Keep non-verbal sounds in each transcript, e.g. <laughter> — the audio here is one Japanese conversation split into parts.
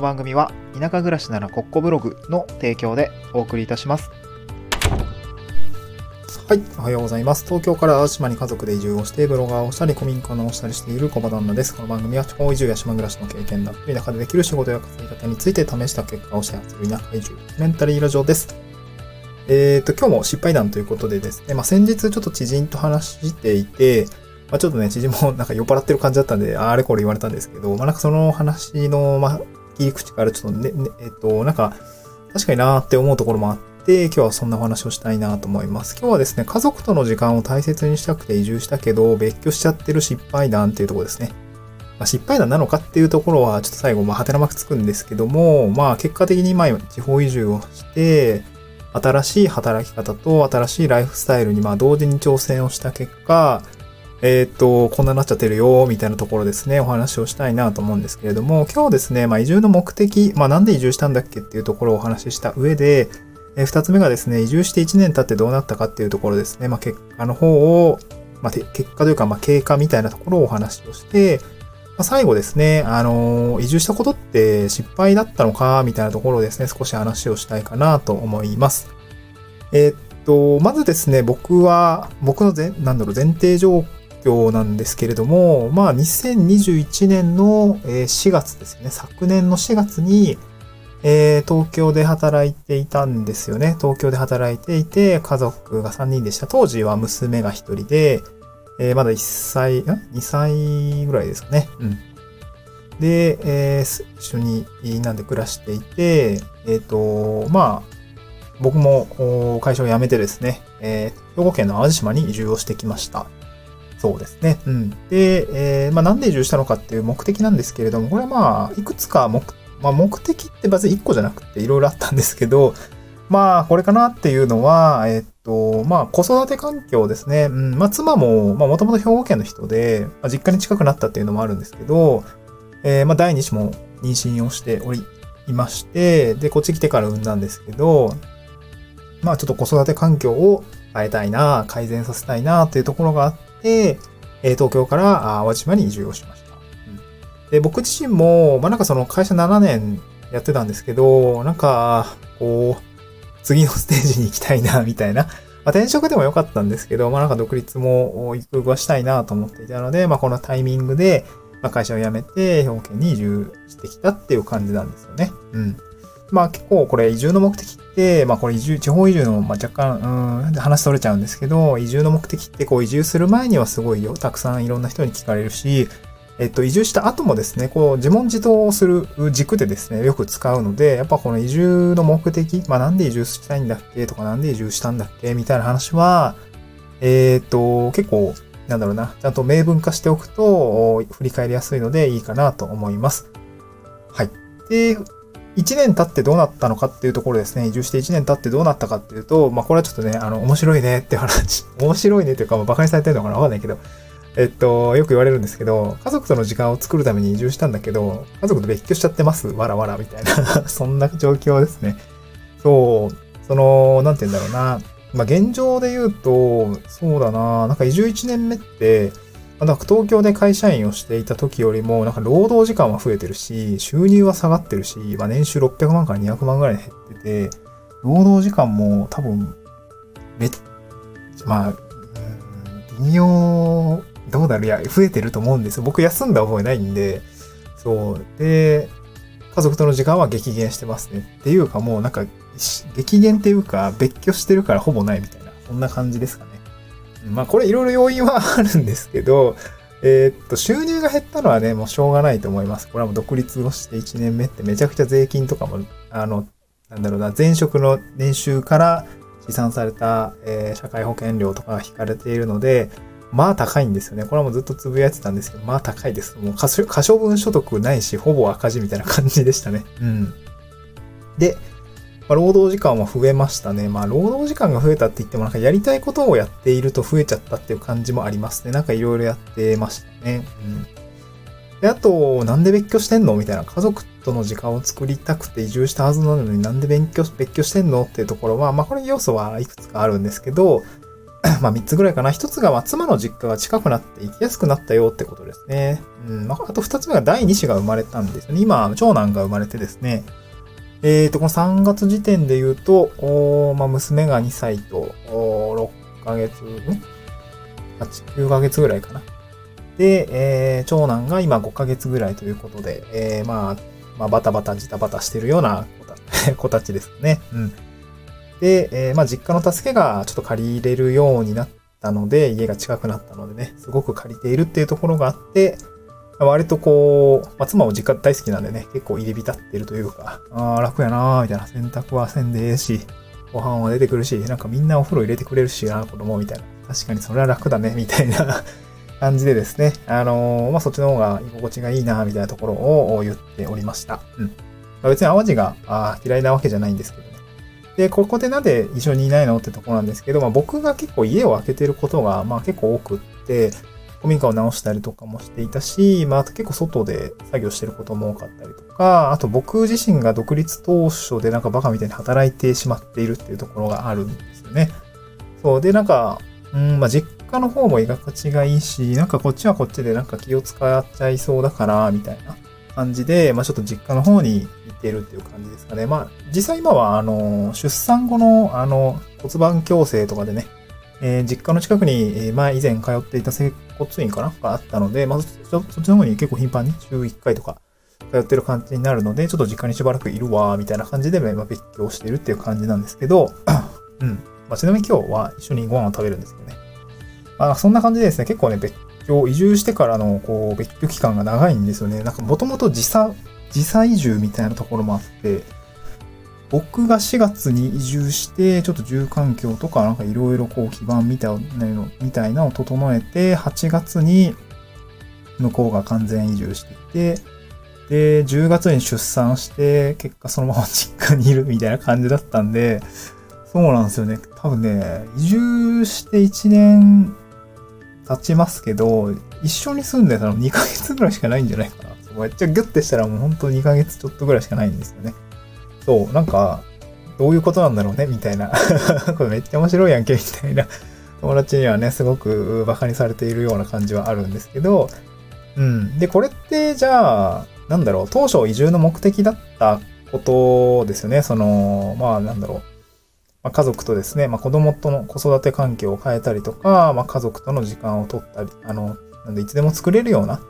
の番組は田舎暮らしならコッコブログの提供でお送りいたします。はい、おはようございます。東京から淡島に家族で移住をして、ブロガーをしたり、古民家を直したりしている小場旦那です。この番組は地方移住や島暮らしの経験だったり、田舎でできる仕事や稼ぎ方について試した結果をシェアする田舎移住メンタリーラジオです。えっ、と、今日も失敗談ということでですね、まあ、先日ちょっと知人と話していて、まあ、ちょっとね、知人もなんか酔っ払ってる感じだったんで、あれこれ言われたんですけど、まあ、なんかその話の、まあ、切り口からちょっとね、ねえっ、と、なんか、確かになーって思うところもあって、今日はそんなお話をしたいなと思います。今日はですね、家族との時間を大切にしたくて移住したけど、別居しちゃってる失敗談っていうところですね。まあ、失敗談なのかっていうところは、ちょっと最後、まあ、はてなまくつくんですけども、まあ、結果的に今、地方移住をして、新しい働き方と新しいライフスタイルに、まあ、同時に挑戦をした結果、えっ、と、こんなになっちゃってるよ、みたいなところですね、お話をしたいなと思うんですけれども、今日ですね、まあ、移住の目的、まあ、なんで移住したんだっけっていうところをお話しした上で、えー二つ目がですね、移住して1年経ってどうなったかっていうところですね、まあ、結果の方を、まあ、結果というか、まあ、経過みたいなところをお話をして、まあ、最後ですね、あのー移住したことって失敗だったのか、みたいなところをですね、少し話をしたいかなと思います。えーっと、まずですね、僕は、僕の前、なんだろう、前提状況なんですけれども、まあ、2021年の4月ですね、昨年の4月に、えー東京で働いていたんですよね。東京で働いていて、家族が3人でした。当時は娘が1人で、えーまだ1歳、ん ?2 歳ぐらいですかね。うん。で、えー一緒になんで暮らしていて、えっ、と、まあ、僕も会社を辞めてですね、えー兵庫県の淡路島に移住をしてきました。そうですね。うん。で、えーまあ、なんで移住したのかっていう目的なんですけれども、これはまあ、いくつか目、まあ、目的って別に1個じゃなくていろいろあったんですけど、まあ、これかなっていうのは、えっと、まあ、子育て環境ですね。うん。まあ、妻も、まあ、もともと兵庫県の人で、まあ、実家に近くなったっていうのもあるんですけど、えーまあ、第2子も妊娠をしており、いまして、で、こっち来てから産んだんですけど、まあ、ちょっと子育て環境を変えたいな、改善させたいなっていうところがあって、えー東京から淡路島に移住をしました。うんで、僕自身も、まあ、なんかその会社7年やってたんですけど、なんか、こう、次のステージに行きたいな、<laughs> みたいな。まあ、転職でも良かったんですけど、まあ、なんか独立もゆくゆくはしたいなと思っていたので、まあ、このタイミングで、まあ、会社を辞めて、兵庫県に移住してきたっていう感じなんですよね。うん。まあ結構これ移住の目的って、まあこれ移住、地方移住の、まあ、若干、うん、話それちゃうんですけど、移住の目的ってこう移住する前にはすごいよ、たくさんいろんな人に聞かれるし、えっと、移住した後もですね、こう自問自答をする軸でですね、よく使うので、やっぱこの移住の目的、まあなんで移住したいんだっけとか、なんで移住したんだっけみたいな話は、えっと、結構、なんだろうな、ちゃんと明文化しておくと、振り返りやすいのでいいかなと思います。はい。で、1年経ってどうなったのかっていうところですね。移住して1年経ってどうなったかっていうと、まあこれはちょっとね、あの、面白いね <laughs> って話、面白いねっていうか、まあ馬鹿にされてるのかな？わかんないけど、えっと、よく言われるんですけど、家族との時間を作るために移住したんだけど、家族と別居しちゃってます？わらわらみたいな、<laughs> そんな状況ですね。そう、その、なんて言うんだろうな。まあ現状で言うと、そうだな、なんか移住1年目って、なんか東京で会社員をしていた時よりも、なんか労働時間は増えてるし、収入は下がってるし、まあ年収600万から200万ぐらい減ってて、労働時間も多分、めっ、まあ、微妙、どうだろういや、増えてると思うんですよ。僕休んだ覚えないんで、そう。で、家族との時間は激減してますね。っていうかもうなんか、激減っていうか、別居してるからほぼないみたいな、そんな感じですかね。まあこれいろいろ要因はあるんですけど、えーっと、収入が減ったのはね、もうしょうがないと思います。これはもう独立をして1年目ってめちゃくちゃ税金とかも、あの、なんだろうな、前職の年収から試算された、えー社会保険料とかが引かれているので、まあ高いんですよね。これはもうずっとつぶやいてたんですけど、まあ高いです。もう可処可処分所得ないし、ほぼ赤字みたいな感じでしたね。うん。で、まあ、労働時間は増えましたね。まあ、労働時間が増えたって言っても、なんかやりたいことをやっていると増えちゃったっていう感じもありますね。なんかいろいろやってましたね。うん。で、あと、なんで別居してんの？みたいな。家族との時間を作りたくて移住したはずなのになんで別居、別居してんの？っていうところは、まあ、これ要素はいくつかあるんですけど、<coughs> まあ3つぐらいかな。1つが、ま妻の実家が近くなって行きやすくなったよってことですね。うん。まあ、あと2つ目が第2子が生まれたんですよね。今、長男が生まれてですね。えーと、この3月時点で言うと、おまあ、娘が2歳と、お6ヶ月、ん ?8、9ヶ月ぐらいかな。で、えー、長男が今5ヶ月ぐらいということで、えー、まあ、まあ、バタバタジタバタしてるような子た <laughs> ちですね。うん。で、えー、まあ、実家の助けがちょっと借り入れるようになったので、家が近くなったのでね、すごく借りているっていうところがあって、割とこう、まあ、妻も実家大好きなんでね、結構入り浸ってるというか、ああ、楽やなーみたいな、洗濯はせんでええし、ご飯は出てくるし、なんかみんなお風呂入れてくれるしな、子供みたいな。確かにそれは楽だね、みたいな <laughs> 感じでですね、あのー、まあ、そっちの方が居心地がいいな、みたいなところを言っておりました。うん。別に淡路があ嫌いなわけじゃないんですけどね。で、ここでなんで一緒にいないのってとこなんですけど、まあ、僕が結構家を開けてることが、まあ結構多くって、古民家を直したりとかもしていたし、まあ、結構外で作業してることも多かったりとか、あと僕自身が独立当初でなんかバカみたいに働いてしまっているっていうところがあるんですよね。そう。で、なんか、うん、まあ、実家の方も居心地がいいし、なんかこっちはこっちでなんか気を使っちゃいそうだから、みたいな感じで、まあ、ちょっと実家の方に行ってるっていう感じですかね。まあ、実際今は、あの、出産後の、あの、骨盤矯正とかでね、えー、実家の近くに、えー、前以前通っていた整骨院かながあったので、まずそっちの方に結構頻繁に週1回とか通ってる感じになるので、ちょっと実家にしばらくいるわ、みたいな感じで、まあ、別居してるっていう感じなんですけど、<clears throat> うん。まあ、ちなみに今日は一緒にご飯を食べるんですけどね。まあ、そんな感じでですね、結構ね、別居、移住してからの、こう、別居期間が長いんですよね。なんかもともと時差、時差移住みたいなところもあって、僕が4月に移住して、ちょっと住環境とかなんかいろいろこう基盤みたいなの、みたいなのを整えて、8月に向こうが完全移住していて、で、10月に出産して、結果そのまま実家にいるみたいな感じだったんで、そうなんですよね。多分ね、移住して1年経ちますけど、一緒に住んでたの2ヶ月ぐらいしかないんじゃないかな。めっちゃギュッてしたらもう本当2ヶ月ちょっとぐらいしかないんですよね。そう、なんか、どういうことなんだろうね、みたいな。<laughs> これめっちゃ面白いやんけ、みたいな。<laughs> 友達にはね、すごく馬鹿にされているような感じはあるんですけど、うん。で、これってじゃあ、なんだろう、当初移住の目的だったことですよね。その、まあなんだろう。まあ、家族とですね、まあ、子供との子育て環境を変えたりとか、まあ、家族との時間を取ったり、あの、なんでいつでも作れるような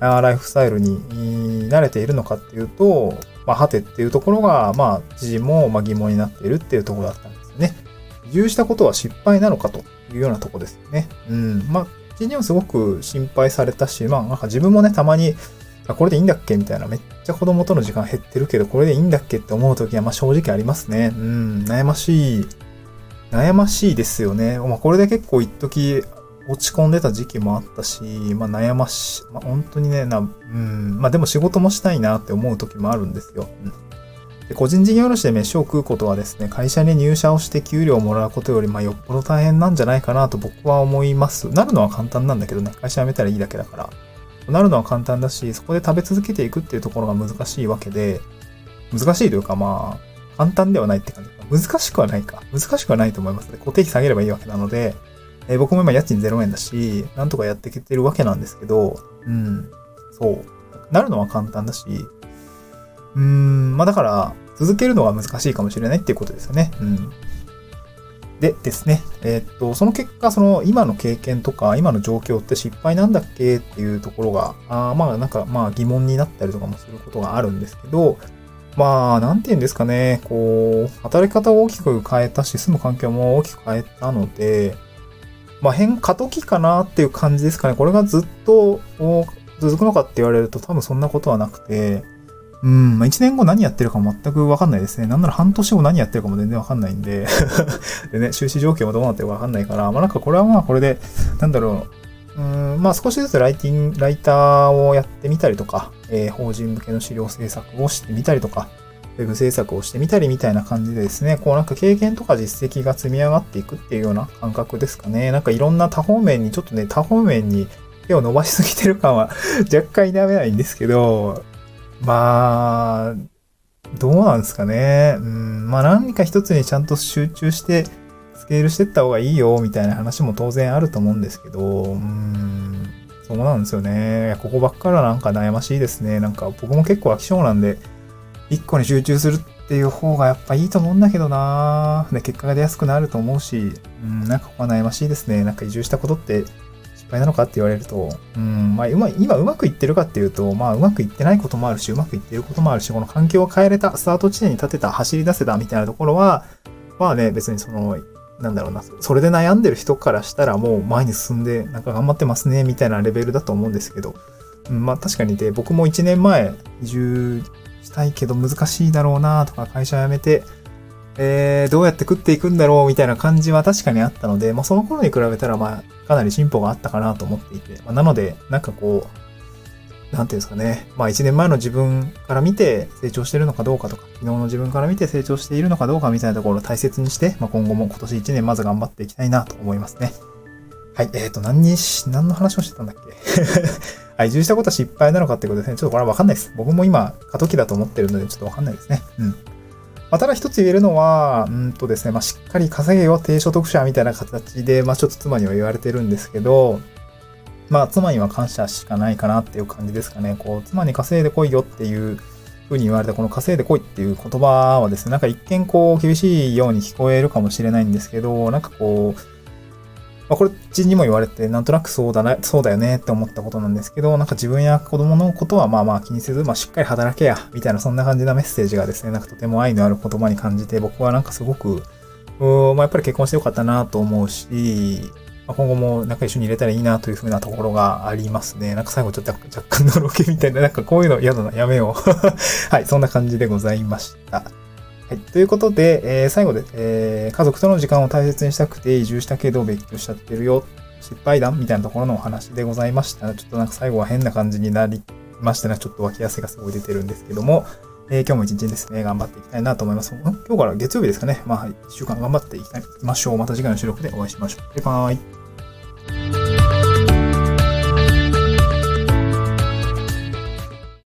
ライフスタイルに慣れているのかっていうと、まあ、はてっていうところが、まあ、自身もま疑問になっているっていうところだったんですよね。移住したことは失敗なのかというようなとこですよね。うん。まあ、自身はすごく心配されたし、まあ、なんか自分もね、たまに、あ、これでいいんだっけみたいな、めっちゃ子供との時間減ってるけど、これでいいんだっけって思うときは、まあ正直ありますね。うん、悩ましい、悩ましいですよね。まあこれで結構一時落ち込んでた時期もあったし、まあ悩まし、まあ本当にね、な、うん、まあでも仕事もしたいなって思う時もあるんですよ。うんで個人事業主で飯を食うことはですね、会社に入社をして給料をもらうことより、まあ、よっぽど大変なんじゃないかなと僕は思います。なるのは簡単なんだけどね、会社辞めたらいいだけだから。なるのは簡単だし、そこで食べ続けていくっていうところが難しいわけで、難しいというかまあ、簡単ではないって感じ。難しくはないか。難しくはないと思いますね。固定費下げればいいわけなので、えー、僕も今家賃0円だし、なんとかやってきてるわけなんですけど、うん、そう。なるのは簡単だし、うーん、まあだから、続けるのは難しいかもしれないっていうことですよね。うん。でですね、えー、っと、その結果、その今の経験とか、今の状況って失敗なんだっけっていうところが、あまあなんかまあ疑問になったりとかもすることがあるんですけど、まあ、なんて言うんですかね、こう、働き方を大きく変えたし、住む環境も大きく変えたので、まあ変、過渡期かなっていう感じですかね。これがずっと続くのかって言われると多分そんなことはなくて、うん、まあ、1年後何やってるかも全くわかんないですね。なんなら半年後何やってるかも全然わかんないんで。<laughs> でね、収支状況もどうなってるかわかんないから、まあなんかこれはまあこれで、なんだろう、うん、まあ少しずつライティング、ライターをやってみたりとか、えー、法人向けの資料制作をしてみたりとか、ウェブ制作をしてみたりみたいな感じでですね、こうなんか経験とか実績が積み上がっていくっていうような感覚ですかね。なんかいろんな多方面に、ちょっとね、多方面に手を伸ばしすぎてる感は <laughs> 若干否めないんですけど、まあ、どうなんですかね。うん、まあ何か一つにちゃんと集中して突きケールしてった方がいいよ、みたいな話も当然あると思うんですけど、うん、そうなんですよね。ここばっかりなんか悩ましいですね。なんか僕も結構飽き性なんで、一個に集中するっていう方がやっぱいいと思うんだけどなで、結果が出やすくなると思うし、うん、なんかここは悩ましいですね。なんか移住したことって失敗なのかって言われると、うん、まあ、今今うまくいってるかっていうと、まあ、うまくいってないこともあるし、うまくいってることもあるし、この環境を変えれた、スタート地点に立てた、走り出せたみたいなところは、まあね、別にその、なんだろうな、それで悩んでる人からしたらもう前に進んで、なんか頑張ってますね、みたいなレベルだと思うんですけど、まあ確かにで、僕も1年前移住したいけど難しいだろうなとか、会社辞めて、えー、どうやって食っていくんだろうみたいな感じは確かにあったので、まあその頃に比べたら、まあかなり進歩があったかなと思っていて、まあ、なので、なんかこう、なんていうんですかね。まあ一年前の自分から見て成長してるのかどうかとか、昨日の自分から見て成長しているのかどうかみたいなところを大切にして、まあ今後も今年1年まず頑張っていきたいなと思いますね。はい。えっ、ー、と、何にし、何の話をしてたんだっけ？はい。移住したことは失敗なのかってことですね。ちょっとこれはわかんないです。僕も今、過渡期だと思ってるので、ちょっとわかんないですね。うん。まあ、ただ一つ言えるのは、うんとですね、まあ、しっかり稼げよ、低所得者みたいな形で、まあ、ちょっと妻には言われてるんですけど、まあ、妻には感謝しかないかなっていう感じですかね。こう、妻に稼いでこいよっていうふうに言われたこの稼いでこいっていう言葉はですね、なんか一見こう、厳しいように聞こえるかもしれないんですけど、なんかこう、まあ、これ、ちにも言われて、なんとなくそうだな、そうだよねって思ったことなんですけど、なんか自分や子供のことはまあまあ気にせず、まあしっかり働けや、みたいなそんな感じなメッセージがですね、なんかとても愛のある言葉に感じて、僕はなんかすごく、うーまあやっぱり結婚してよかったなと思うし、まあ、今後もなんか一緒に入れたらいいなというふうなところがありますね。なんか最後ちょっと若干のろけみたいな、なんかこういうの嫌だな、やめよう。<laughs> はい、そんな感じでございました。はい。ということで、えー、最後で、えー、家族との時間を大切にしたくて移住したけど別居しちゃってるよ。失敗談みたいなところのお話でございました。ちょっとなんか最後は変な感じになりましたね。ちょっと脇汗がすごい出てるんですけども、えー、今日も一日ですね、頑張っていきたいなと思います。今日から月曜日ですかね。まあ、一週間頑張っていきましょう。また次回の収録でお会いしましょう。バイバーイ。